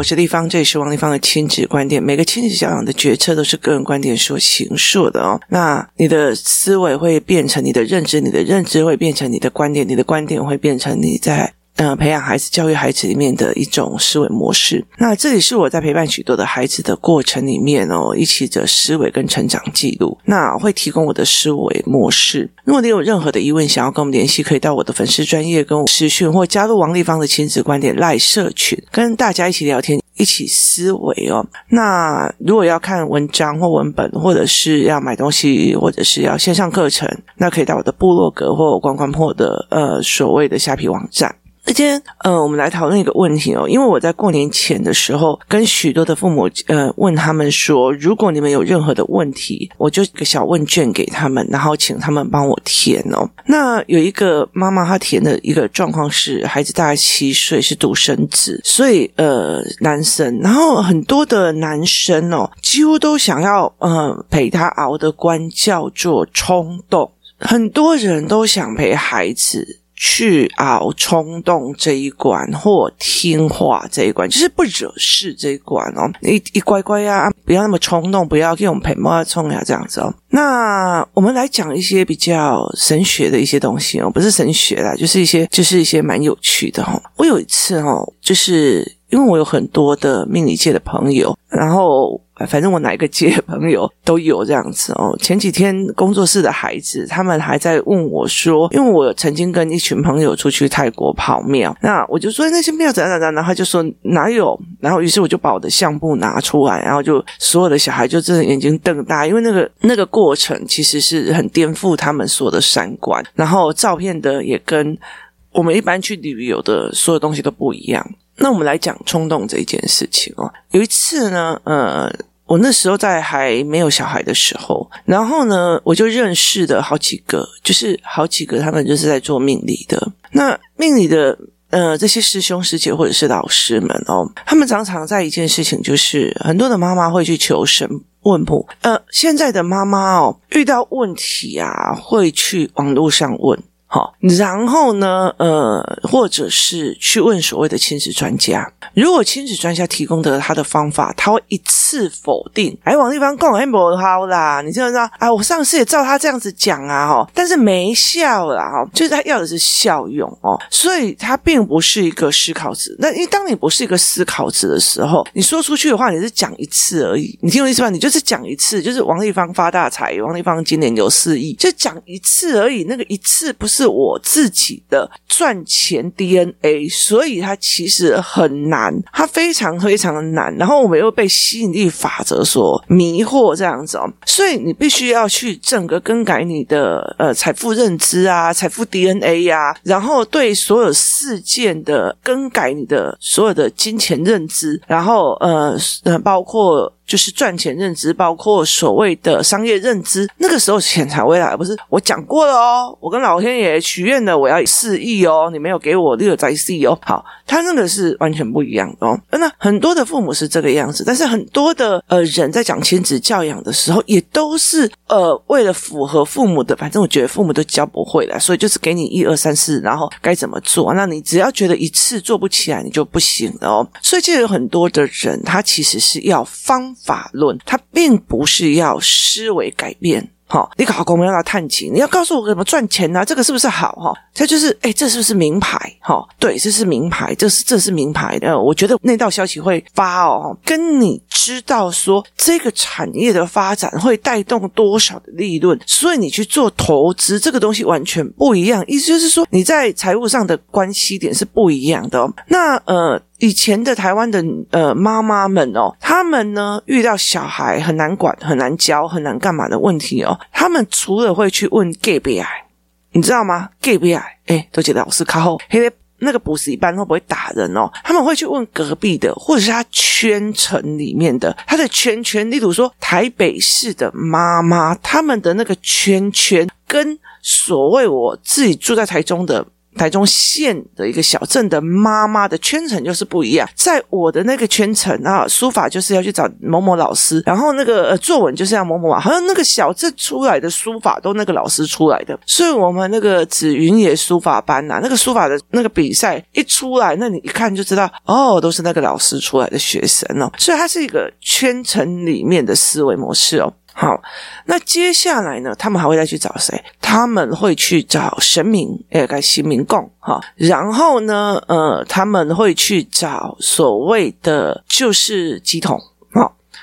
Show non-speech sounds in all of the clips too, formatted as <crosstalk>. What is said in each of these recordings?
我是立方，这里是王立方的亲子观点。每个亲子教养的决策都是个人观点所形塑的哦。那你的思维会变成你的认知，你的认知会变成你的观点，你的观点会变成你在。呃，培养孩子、教育孩子里面的一种思维模式。那这里是我在陪伴许多的孩子的过程里面哦，一起的思维跟成长记录。那会提供我的思维模式。如果你有任何的疑问，想要跟我们联系，可以到我的粉丝专业跟我私讯，或加入王立芳的亲子观点赖社群，跟大家一起聊天，一起思维哦。那如果要看文章或文本，或者是要买东西，或者是要线上课程，那可以到我的部落格或关关破的呃所谓的虾皮网站。今天，呃，我们来讨论一个问题哦。因为我在过年前的时候，跟许多的父母，呃，问他们说，如果你们有任何的问题，我就一个小问卷给他们，然后请他们帮我填哦。那有一个妈妈，她填的一个状况是，孩子大概七岁，是独生子，所以呃，男生，然后很多的男生哦，几乎都想要呃陪他熬的关叫做冲动，很多人都想陪孩子。去熬冲动这一关，或听话这一关，就是不惹事这一关哦。你你乖乖呀、啊，不要那么冲动，不要给我们陪妈冲呀，这样子哦。那我们来讲一些比较神学的一些东西哦，不是神学啦，就是一些就是一些蛮有趣的哈、哦。我有一次哦，就是。因为我有很多的命理界的朋友，然后反正我哪一个街 <laughs> 朋友都有这样子哦。前几天工作室的孩子他们还在问我说，因为我曾经跟一群朋友出去泰国跑庙，那我就说那些庙怎样怎样，然后他就说哪有，然后于是我就把我的相簿拿出来，然后就所有的小孩就真的眼睛瞪大，因为那个那个过程其实是很颠覆他们所有的三观，然后照片的也跟我们一般去旅游的所有东西都不一样。那我们来讲冲动这一件事情哦。有一次呢，呃，我那时候在还没有小孩的时候，然后呢，我就认识了好几个，就是好几个他们就是在做命理的。那命理的呃这些师兄师姐或者是老师们哦，他们常常在一件事情，就是很多的妈妈会去求神问卜。呃，现在的妈妈哦，遇到问题啊，会去网络上问。好，然后呢，呃，或者是去问所谓的亲子专家。如果亲子专家提供的他的方法，他会一次否定。哎，王丽芳讲哎不好啦，你知不知道？哎，我上次也照他这样子讲啊，哈，但是没效啦，哈，就是他要的是效用哦，所以他并不是一个思考值。那因为当你不是一个思考值的时候，你说出去的话，你是讲一次而已。你听我意思吧？你就是讲一次，就是王丽芳发大财，王丽芳今年有四亿，就讲一次而已。那个一次不是。是我自己的赚钱 DNA，所以它其实很难，它非常非常的难。然后我们又被吸引力法则所迷惑，这样子哦。所以你必须要去整个更改你的呃财富认知啊，财富 DNA 呀、啊，然后对所有事件的更改你的所有的金钱认知，然后呃呃包括。就是赚钱认知，包括所谓的商业认知，那个时候钱才会来。不是我讲过了哦，我跟老天爷许愿了，我要四亿哦，你没有给我六在四亿哦。好，他那个是完全不一样哦。那很多的父母是这个样子，但是很多的呃人在讲亲子教养的时候，也都是呃为了符合父母的，反正我觉得父母都教不会了，所以就是给你一二三四，然后该怎么做，那你只要觉得一次做不起来，你就不行了哦。所以就有很多的人，他其实是要方。法论，它并不是要思维改变。好，你考公务员要探亲，你要告诉我怎么赚钱呢、这个是不是好？哈，它就是，哎，这是不是名牌？哈，对，这是名牌，这是这是名牌的。我觉得那道消息会发哦，跟你知道说这个产业的发展会带动多少的利润，所以你去做投资，这个东西完全不一样。意思就是说，你在财务上的关系点是不一样的哦。那呃。以前的台湾的呃妈妈们哦，他们呢遇到小孩很难管、很难教、很难干嘛的问题哦，他们除了会去问 gay 不 y 你知道吗？gay 不 y 哎，都觉得老师靠后，因为那个补习班会不会打人哦？他们会去问隔壁的，或者是他圈层里面的，他的圈圈，例如说台北市的妈妈，他们的那个圈圈跟所谓我自己住在台中的。台中县的一个小镇的妈妈的圈层就是不一样。在我的那个圈层啊，书法就是要去找某某老师，然后那个呃作文就是要某某啊，好像那个小镇出来的书法都那个老师出来的。所以我们那个紫云野书法班呐、啊，那个书法的那个比赛一出来，那你一看就知道，哦，都是那个老师出来的学生哦。所以它是一个圈层里面的思维模式哦。好，那接下来呢？他们还会再去找谁？他们会去找神明，诶，该新民共哈。然后呢，呃，他们会去找所谓的就是乩童。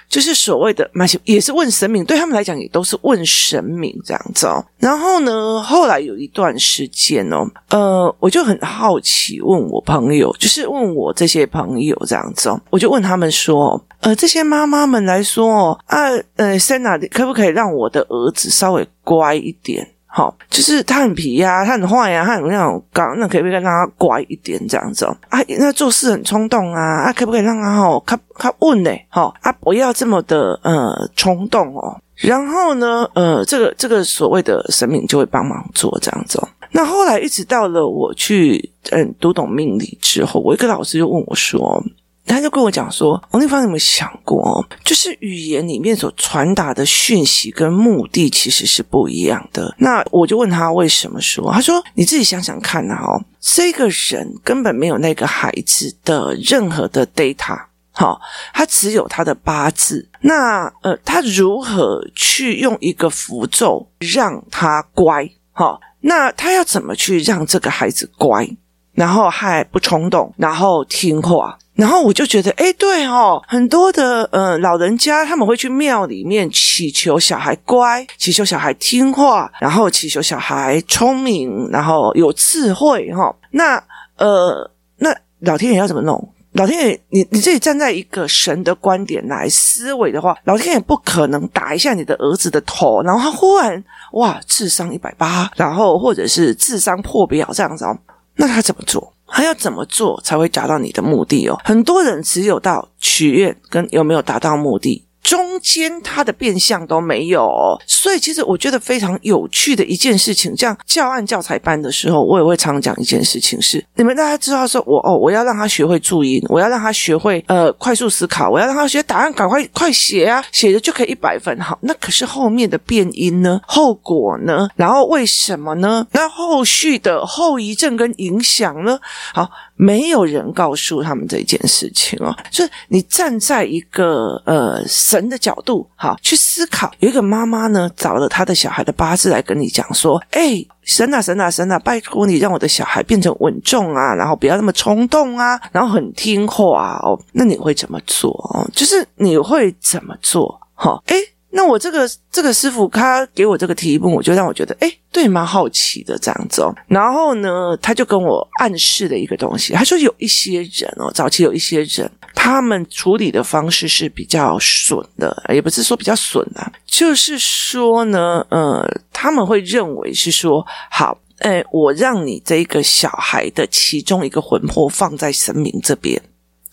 就是所谓的蛮也是问神明，对他们来讲也都是问神明这样子哦。然后呢，后来有一段时间哦，呃，我就很好奇，问我朋友，就是问我这些朋友这样子哦，我就问他们说，呃，这些妈妈们来说啊，呃，Senna，可不可以让我的儿子稍微乖一点？好，就是他很皮呀、啊，他很坏呀、啊，他很那种刚，那可不可以让他乖一点这样子哦？啊，那做事很冲动啊，啊，可不可以让他哦，他他问呢？好啊，不要这么的呃冲动哦。然后呢，呃，这个这个所谓的神明就会帮忙做这样子哦。那后来一直到了我去嗯读懂命理之后，我一个老师就问我说。他就跟我讲说：“王立芳，有没有想过哦？就是语言里面所传达的讯息跟目的其实是不一样的。”那我就问他为什么说？他说：“你自己想想看呐，哦，这个人根本没有那个孩子的任何的 data，好，他只有他的八字。那呃，他如何去用一个符咒让他乖？好，那他要怎么去让这个孩子乖，然后还不冲动，然后听话？”然后我就觉得，哎，对哦，很多的呃老人家他们会去庙里面祈求小孩乖，祈求小孩听话，然后祈求小孩聪明，然后有智慧哈、那呃，那老天爷要怎么弄？老天爷，你你自己站在一个神的观点来思维的话，老天爷不可能打一下你的儿子的头，然后他忽然哇智商一百八，然后或者是智商破表这样子哦，那他怎么做？还要怎么做才会达到你的目的哦？很多人只有到许愿跟有没有达到目的。中间它的变相都没有，所以其实我觉得非常有趣的一件事情，像教案教材班的时候，我也会常讲一件事情是：你们大家知道说，我哦，我要让他学会注音，我要让他学会呃快速思考，我要让他学答案赶快快写啊，写的就可以一百分。好，那可是后面的变音呢？后果呢？<laughs> 然后为什么呢？那后续的后遗症跟影响呢？好。没有人告诉他们这件事情哦，就是你站在一个呃神的角度，好去思考。有一个妈妈呢，找了她的小孩的八字来跟你讲说：“哎，神啊神啊神啊，拜托你让我的小孩变成稳重啊，然后不要那么冲动啊，然后很听话哦。”那你会怎么做哦？就是你会怎么做？哈，哎。那我这个这个师傅他给我这个题目，我就让我觉得，诶，对，蛮好奇的这样子哦。然后呢，他就跟我暗示了一个东西，他说有一些人哦，早期有一些人，他们处理的方式是比较损的，也不是说比较损啊，就是说呢，呃，他们会认为是说，好，诶，我让你这个小孩的其中一个魂魄放在神明这边，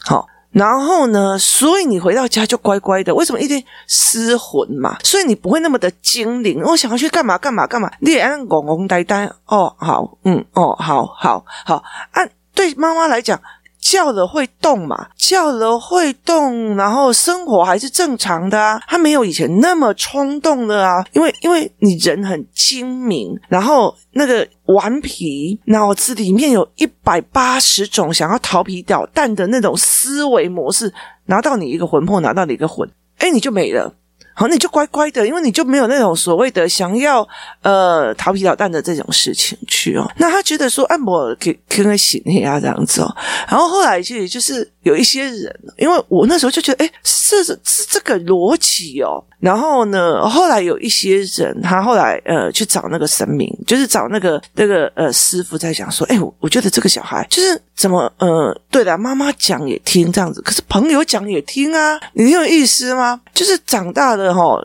好。然后呢，所以你回到家就乖乖的，为什么一定失魂嘛？所以你不会那么的精灵。我想要去干嘛干嘛干嘛，你也按拱拱呆呆哦，好，嗯，哦，好好好，按、啊、对妈妈来讲。叫了会动嘛？叫了会动，然后生活还是正常的啊。他没有以前那么冲动的啊，因为因为你人很精明，然后那个顽皮，脑子里面有一百八十种想要调皮捣蛋的那种思维模式，拿到你一个魂魄，拿到你一个魂，诶，你就没了。好，你就乖乖的，因为你就没有那种所谓的想要呃调皮捣蛋的这种事情去哦。那他觉得说按摩可以可以洗那啊这样子哦。然后后来就就是有一些人，因为我那时候就觉得，诶，是是这个逻辑哦。然后呢，后来有一些人，他后来呃去找那个神明，就是找那个那个呃师傅在讲说，诶，我我觉得这个小孩就是怎么呃，对的，妈妈讲也听这样子，可是朋友讲也听啊，你有意思吗？就是长大了。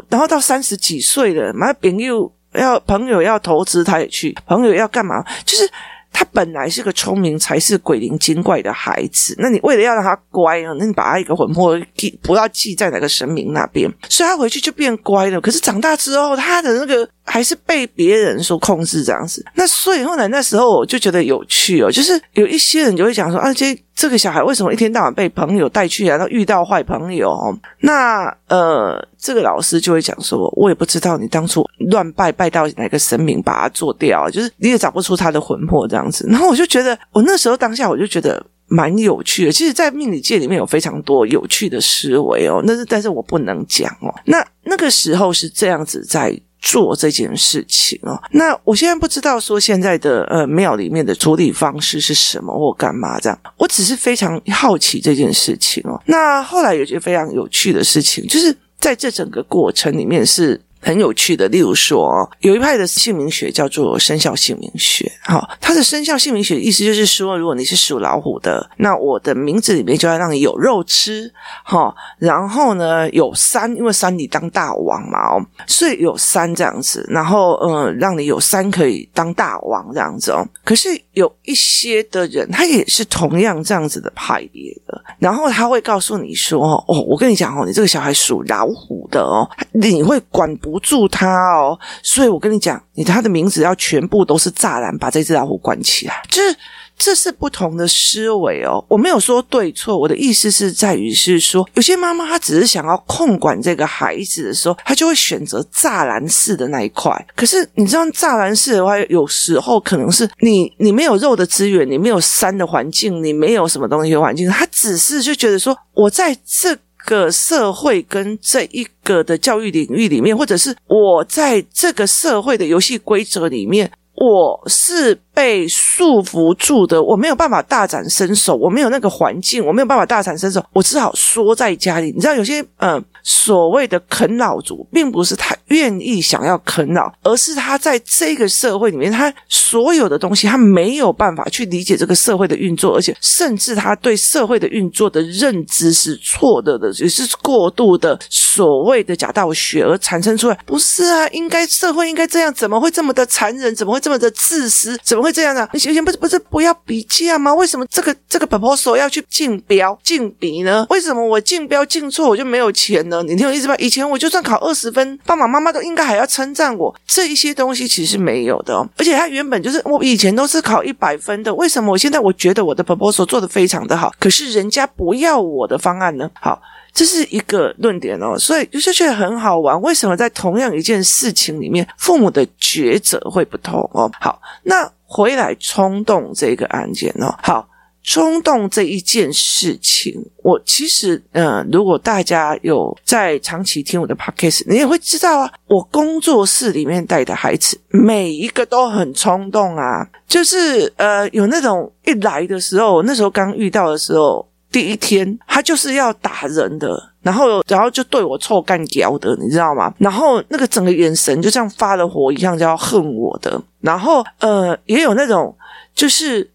然后到三十几岁了，妈朋友要朋友要投资，他也去；朋友要干嘛，就是他本来是个聪明才是鬼灵精怪的孩子。那你为了要让他乖啊，那你把他一个魂魄记不要记在哪个神明那边，所以他回去就变乖了。可是长大之后，他的那个还是被别人所控制这样子。那所以后来那时候我就觉得有趣哦，就是有一些人就会讲说啊，这这个小孩为什么一天到晚被朋友带去，然后遇到坏朋友？那呃，这个老师就会讲说，我也不知道你当初乱拜拜到哪个神明把他做掉，就是你也找不出他的魂魄这样子。然后我就觉得，我那时候当下我就觉得。蛮有趣的，其实，在命理界里面有非常多有趣的思维哦，那是但是我不能讲哦。那那个时候是这样子在做这件事情哦。那我现在不知道说现在的呃庙里面的处理方式是什么或干嘛这样，我只是非常好奇这件事情哦。那后来有一件非常有趣的事情，就是在这整个过程里面是。很有趣的，例如说，有一派的姓名学叫做生肖姓名学，哈，它的生肖姓名学意思就是说，如果你是属老虎的，那我的名字里面就要让你有肉吃，哈，然后呢有三，因为三你当大王嘛，哦，所以有三这样子，然后嗯，让你有三可以当大王这样子哦。可是有一些的人，他也是同样这样子的派别的，然后他会告诉你说，哦，我跟你讲哦，你这个小孩属老虎的哦，你会管。不住他哦，所以我跟你讲，你他的名字要全部都是栅栏，把这只老虎关起来。就是这是不同的思维哦。我没有说对错，我的意思是在于是说，有些妈妈她只是想要控管这个孩子的时候，她就会选择栅栏式的那一块。可是你知道栅栏式的话，有时候可能是你你没有肉的资源，你没有山的环境，你没有什么东西的环境，他只是就觉得说我在这。个社会跟这一个的教育领域里面，或者是我在这个社会的游戏规则里面，我是。被束缚住的，我没有办法大展身手，我没有那个环境，我没有办法大展身手，我只好缩在家里。你知道，有些呃所谓的啃老族，并不是他愿意想要啃老，而是他在这个社会里面，他所有的东西，他没有办法去理解这个社会的运作，而且甚至他对社会的运作的认知是错的的，也是过度的所谓的假道学而产生出来。不是啊，应该社会应该这样，怎么会这么的残忍？怎么会这么的自私？怎么会？这样的，你行行不是不是不要比价吗？为什么这个这个 proposal 要去竞标竞比呢？为什么我竞标竞错我就没有钱呢？你听我意思吧？以前我就算考二十分，爸爸妈妈都应该还要称赞我。这一些东西其实是没有的哦，而且他原本就是我以前都是考一百分的，为什么我现在我觉得我的 proposal 做的非常的好，可是人家不要我的方案呢？好。这是一个论点哦，所以就是觉得很好玩。为什么在同样一件事情里面，父母的抉择会不同哦？好，那回来冲动这个案件哦，好，冲动这一件事情，我其实嗯，如果大家有在长期听我的 podcast，你也会知道啊，我工作室里面带的孩子每一个都很冲动啊，就是呃，有那种一来的时候，那时候刚遇到的时候。第一天，他就是要打人的，然后，然后就对我臭干屌的，你知道吗？然后那个整个眼神就像发了火一样，就要恨我的。然后，呃，也有那种，就是，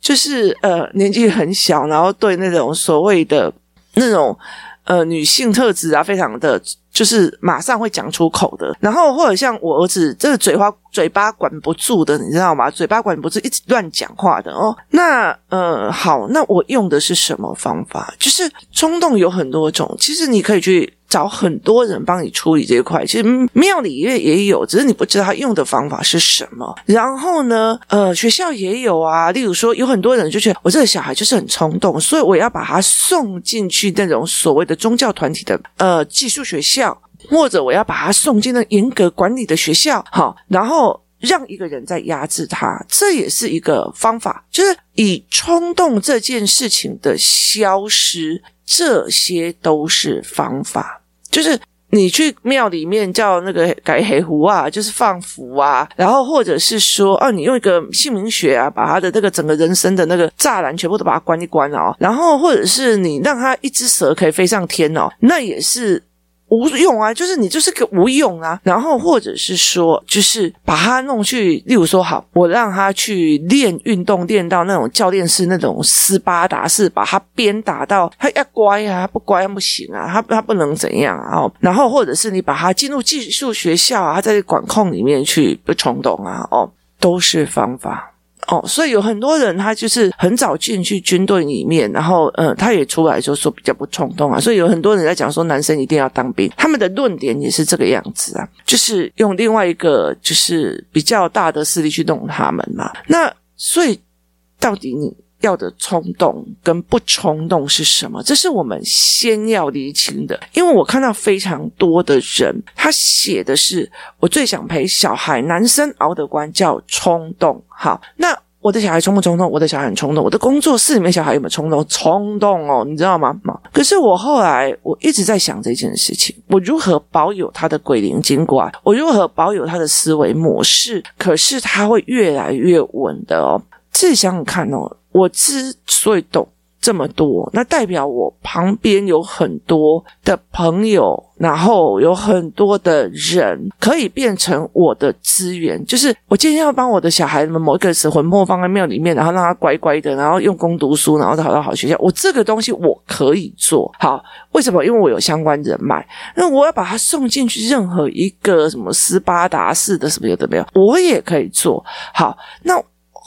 就是，呃，年纪很小，然后对那种所谓的那种，呃，女性特质啊，非常的。就是马上会讲出口的，然后或者像我儿子这个嘴巴嘴巴管不住的，你知道吗？嘴巴管不住，一直乱讲话的哦。那呃，好，那我用的是什么方法？就是冲动有很多种，其实你可以去。找很多人帮你处理这一块，其实庙里面也有，只是你不知道他用的方法是什么。然后呢，呃，学校也有啊。例如说，有很多人就觉得我这个小孩就是很冲动，所以我要把他送进去那种所谓的宗教团体的呃寄宿学校，或者我要把他送进那严格管理的学校，好，然后让一个人在压制他，这也是一个方法，就是以冲动这件事情的消失，这些都是方法。就是你去庙里面叫那个改黑符啊，就是放符啊，然后或者是说，哦，你用一个姓名学啊，把他的这个整个人生的那个栅栏全部都把它关一关哦，然后或者是你让他一只蛇可以飞上天哦，那也是。无用啊，就是你就是个无用啊。然后或者是说，就是把他弄去，例如说，好，我让他去练运动，练到那种教练式那种斯巴达式，把他鞭打到他要乖啊，他不乖不行啊，他他不能怎样啊。哦然后或者是你把他进入寄宿学校啊，他在管控里面去不冲动啊，哦，都是方法。哦，所以有很多人他就是很早进去军队里面，然后呃，他也出来就说比较不冲动啊。所以有很多人在讲说男生一定要当兵，他们的论点也是这个样子啊，就是用另外一个就是比较大的势力去弄他们嘛。那所以到底你要的冲动跟不冲动是什么？这是我们先要厘清的。因为我看到非常多的人，他写的是我最想陪小孩，男生熬的关叫冲动。好，那我的小孩冲不冲动？我的小孩很冲动。我的工作室里面小孩有没有冲动？冲动哦，你知道吗？可是我后来我一直在想这件事情：我如何保有他的鬼灵精怪？我如何保有他的思维模式？可是他会越来越稳的哦。自己想想看哦。我之所以懂这么多，那代表我旁边有很多的朋友，然后有很多的人可以变成我的资源。就是我今天要帮我的小孩子们某一个死魂魄放在庙里面，然后让他乖乖的，然后用功读书，然后考到好学校。我这个东西我可以做好，为什么？因为我有相关人脉。那我要把他送进去任何一个什么斯巴达式的什么有的没有，我也可以做好。那。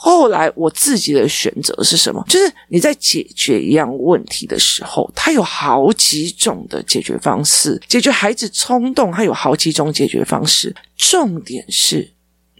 后来我自己的选择是什么？就是你在解决一样问题的时候，它有好几种的解决方式。解决孩子冲动，它有好几种解决方式。重点是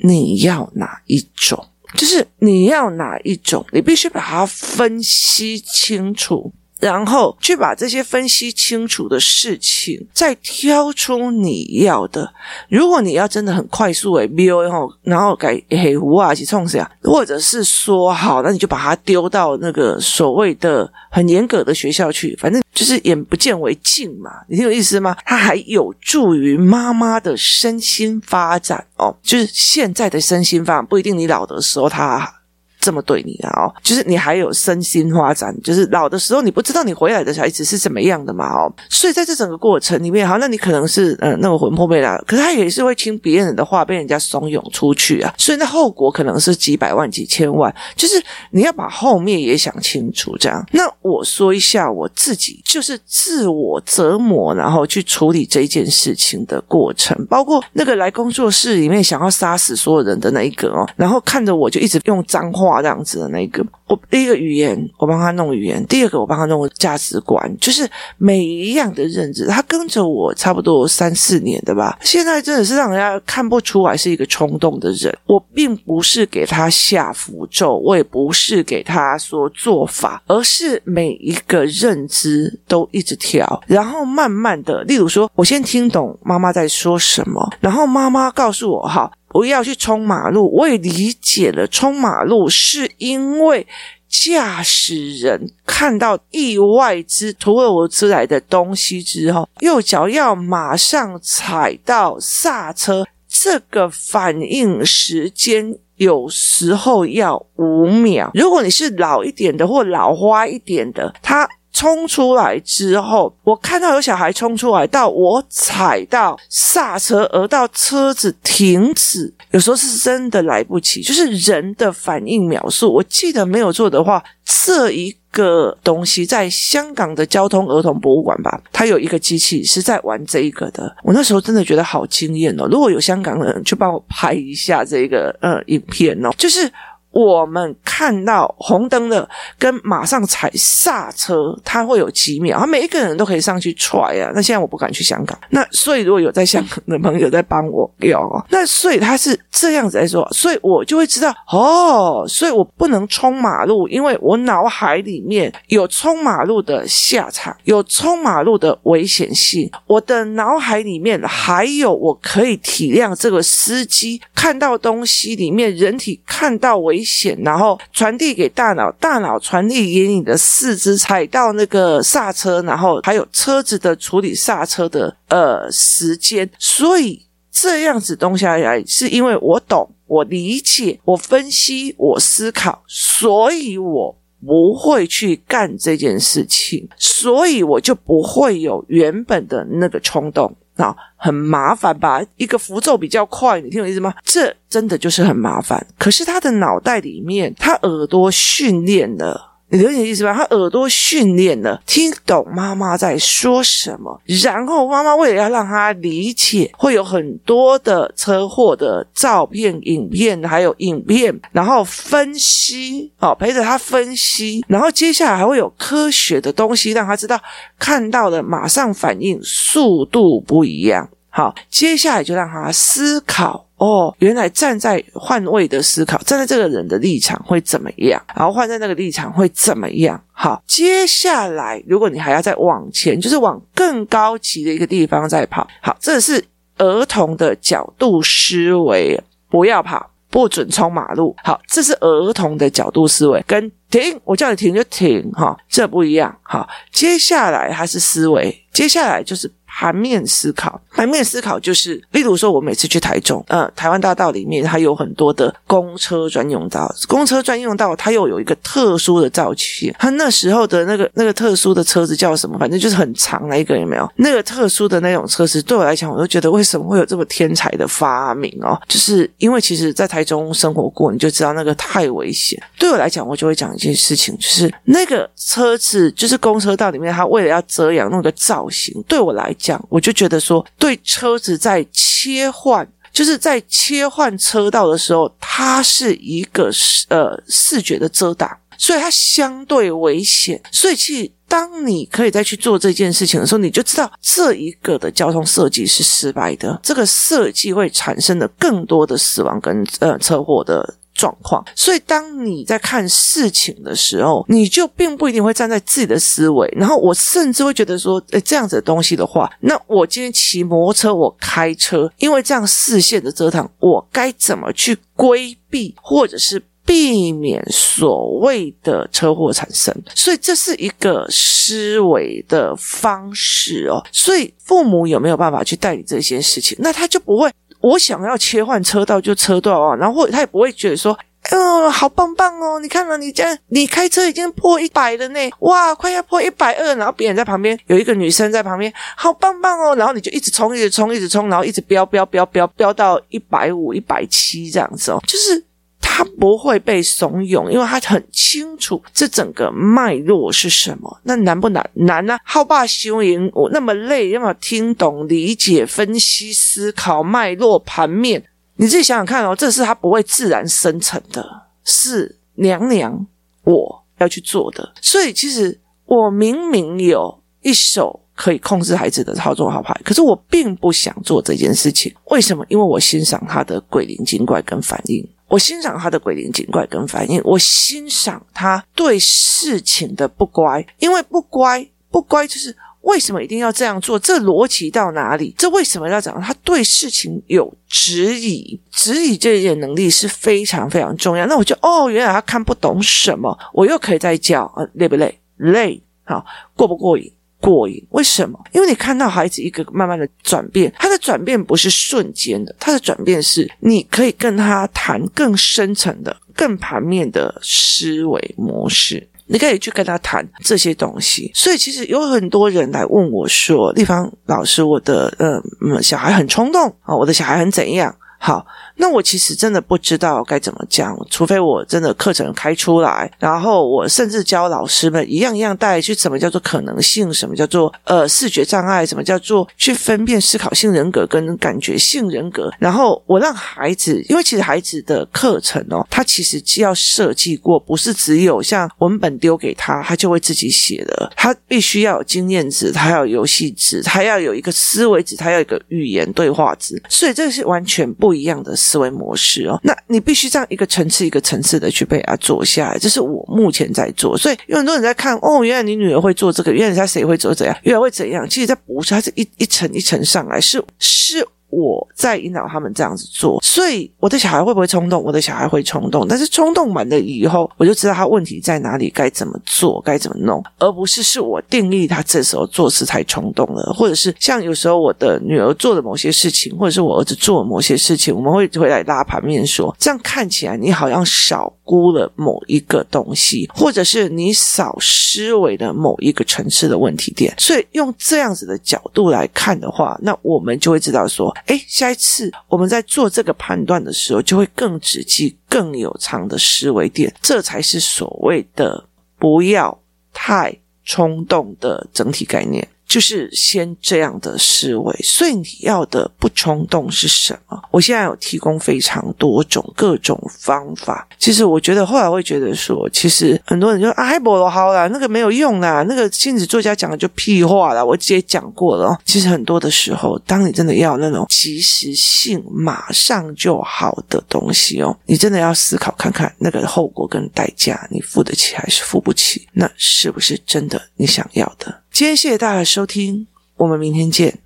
你要哪一种？就是你要哪一种？你必须把它分析清楚。然后去把这些分析清楚的事情，再挑出你要的。如果你要真的很快速诶 BO 然后然后改黑胡啊去冲谁啊？或者是说好，那你就把它丢到那个所谓的很严格的学校去，反正就是眼不见为净嘛。你听有意思吗？它还有助于妈妈的身心发展哦。就是现在的身心发展不一定，你老的时候他。这么对你啊，哦，就是你还有身心发展，就是老的时候你不知道你回来的小孩子是怎么样的嘛，哦，所以在这整个过程里面，好，那你可能是呃那个魂魄被拉，可是他也是会听别人的话，被人家怂恿出去啊，所以那后果可能是几百万、几千万，就是你要把后面也想清楚，这样。那我说一下我自己，就是自我折磨，然后去处理这件事情的过程，包括那个来工作室里面想要杀死所有人的那一个哦，然后看着我就一直用脏话。这样子的那个，我第一个语言我帮他弄语言，第二个我帮他弄价值观，就是每一样的认知，他跟着我差不多三四年的吧。现在真的是让人家看不出来是一个冲动的人。我并不是给他下符咒，我也不是给他说做法，而是每一个认知都一直调，然后慢慢的，例如说，我先听懂妈妈在说什么，然后妈妈告诉我哈。不要去冲马路，我也理解了。冲马路是因为驾驶人看到意外之突如其来的东西之后，右脚要马上踩到刹车，这个反应时间有时候要五秒。如果你是老一点的或老花一点的，他。冲出来之后，我看到有小孩冲出来，到我踩到刹车，而到车子停止，有时候是真的来不及，就是人的反应秒数。我记得没有错的话，这一个东西在香港的交通儿童博物馆吧，它有一个机器是在玩这一个的。我那时候真的觉得好惊艳哦！如果有香港人，去帮我拍一下这个呃影片哦，就是。我们看到红灯的跟马上踩刹车，它会有几秒，他每一个人都可以上去踹啊。那现在我不敢去香港，那所以如果有在香港的朋友在帮我用，那所以他是这样子来说，所以我就会知道哦，所以我不能冲马路，因为我脑海里面有冲马路的下场，有冲马路的危险性，我的脑海里面还有我可以体谅这个司机看到东西里面人体看到危险。然后传递给大脑，大脑传递给你的四肢，踩到那个刹车，然后还有车子的处理刹车的呃时间，所以这样子东西下来，是因为我懂，我理解，我分析，我思考，所以我不会去干这件事情，所以我就不会有原本的那个冲动。啊，很麻烦吧？一个符咒比较快，你听我意思吗？这真的就是很麻烦。可是他的脑袋里面，他耳朵训练了你理解意思吧？他耳朵训练了，听懂妈妈在说什么，然后妈妈为了要让他理解，会有很多的车祸的照片、影片，还有影片，然后分析，哦，陪着他分析，然后接下来还会有科学的东西，让他知道看到的马上反应速度不一样。好，接下来就让他思考哦，原来站在换位的思考，站在这个人的立场会怎么样？然后换在那个立场会怎么样？好，接下来如果你还要再往前，就是往更高级的一个地方再跑。好，这是儿童的角度思维，不要跑，不准冲马路。好，这是儿童的角度思维，跟停，我叫你停就停，哈，这不一样。好，接下来还是思维，接下来就是。盘面思考，盘面思考就是，例如说，我每次去台中，呃，台湾大道里面它有很多的公车专用道，公车专用道它又有一个特殊的造型，它那时候的那个那个特殊的车子叫什么？反正就是很长的一个，有没有？那个特殊的那种车子，对我来讲，我都觉得为什么会有这么天才的发明哦？就是因为其实在台中生活过，你就知道那个太危险。对我来讲，我就会讲一件事情，就是那个车子，就是公车道里面，它为了要遮阳弄个造型，对我来讲。讲，我就觉得说，对车子在切换，就是在切换车道的时候，它是一个呃视觉的遮挡，所以它相对危险。所以其实当你可以再去做这件事情的时候，你就知道这一个的交通设计是失败的，这个设计会产生的更多的死亡跟呃车祸的。状况，所以当你在看事情的时候，你就并不一定会站在自己的思维。然后我甚至会觉得说，诶，这样子的东西的话，那我今天骑摩托车，我开车，因为这样视线的遮挡，我该怎么去规避，或者是避免所谓的车祸产生？所以这是一个思维的方式哦。所以父母有没有办法去代理这些事情？那他就不会。我想要切换车道就车道啊，然后他也不会觉得说，嗯，好棒棒哦！你看了，你这样你开车已经破一百了呢，哇，快要破一百二，然后别人在旁边有一个女生在旁边，好棒棒哦！然后你就一直冲，一直冲，一直冲，然后一直飙飙飙飙飙到一百五、一百七这样子哦，就是。他不会被怂恿，因为他很清楚这整个脉络是什么。那难不难？难啊！好霸修营，我那么累，要么听懂、理解、分析、思考脉络、盘面。你自己想想看哦，这是他不会自然生成的，是娘娘我要去做的。所以，其实我明明有一手可以控制孩子的操作好牌，可是我并不想做这件事情。为什么？因为我欣赏他的鬼灵精怪跟反应。我欣赏他的鬼灵精怪跟反应，我欣赏他对事情的不乖，因为不乖不乖就是为什么一定要这样做？这逻辑到哪里？这为什么要讲？他对事情有质疑，质疑这一点能力是非常非常重要。那我就哦，原来他看不懂什么，我又可以再教啊，累不累？累，好，过不过瘾？过瘾？为什么？因为你看到孩子一个慢慢的转变，他的转变不是瞬间的，他的转变是你可以跟他谈更深层的、更盘面的思维模式，你可以去跟他谈这些东西。所以，其实有很多人来问我说：“立方老师，我的呃小孩很冲动啊，我的小孩很怎样？”好。那我其实真的不知道该怎么讲，除非我真的课程开出来，然后我甚至教老师们一样一样带去什么叫做可能性，什么叫做呃视觉障碍，什么叫做去分辨思考性人格跟感觉性人格，然后我让孩子，因为其实孩子的课程哦，他其实既要设计过，不是只有像文本丢给他，他就会自己写的，他必须要有经验值，他要有游戏值，他要有一个思维值，他要有一个语言对话值，所以这是完全不一样的。思维模式哦，那你必须这样一个层次一个层次的去被啊做下来，这是我目前在做。所以有很多人在看哦，原来你女儿会做这个，原来她谁会做怎样，原来会怎样？其实它不是，它是一一层一层上来，是是。我在引导他们这样子做，所以我的小孩会不会冲动？我的小孩会冲动，但是冲动完了以后，我就知道他问题在哪里，该怎么做，该怎么弄，而不是是我定义他这时候做事太冲动了，或者是像有时候我的女儿做的某些事情，或者是我儿子做的某些事情，我们会回来拉盘面说，这样看起来你好像少估了某一个东西，或者是你少思维的某一个层次的问题点，所以用这样子的角度来看的话，那我们就会知道说。诶，下一次我们在做这个判断的时候，就会更仔细、更有长的思维点，这才是所谓的不要太冲动的整体概念。就是先这样的思维，所以你要的不冲动是什么？我现在有提供非常多种各种方法。其实我觉得后来会觉得说，其实很多人就说啊，不都好啦，那个没有用啦，那个亲子作家讲的就屁话啦。我直接讲过了。其实很多的时候，当你真的要那种即时性、马上就好的东西哦，你真的要思考看看那个后果跟代价，你付得起还是付不起？那是不是真的你想要的？今天谢谢大家的收听，我们明天见。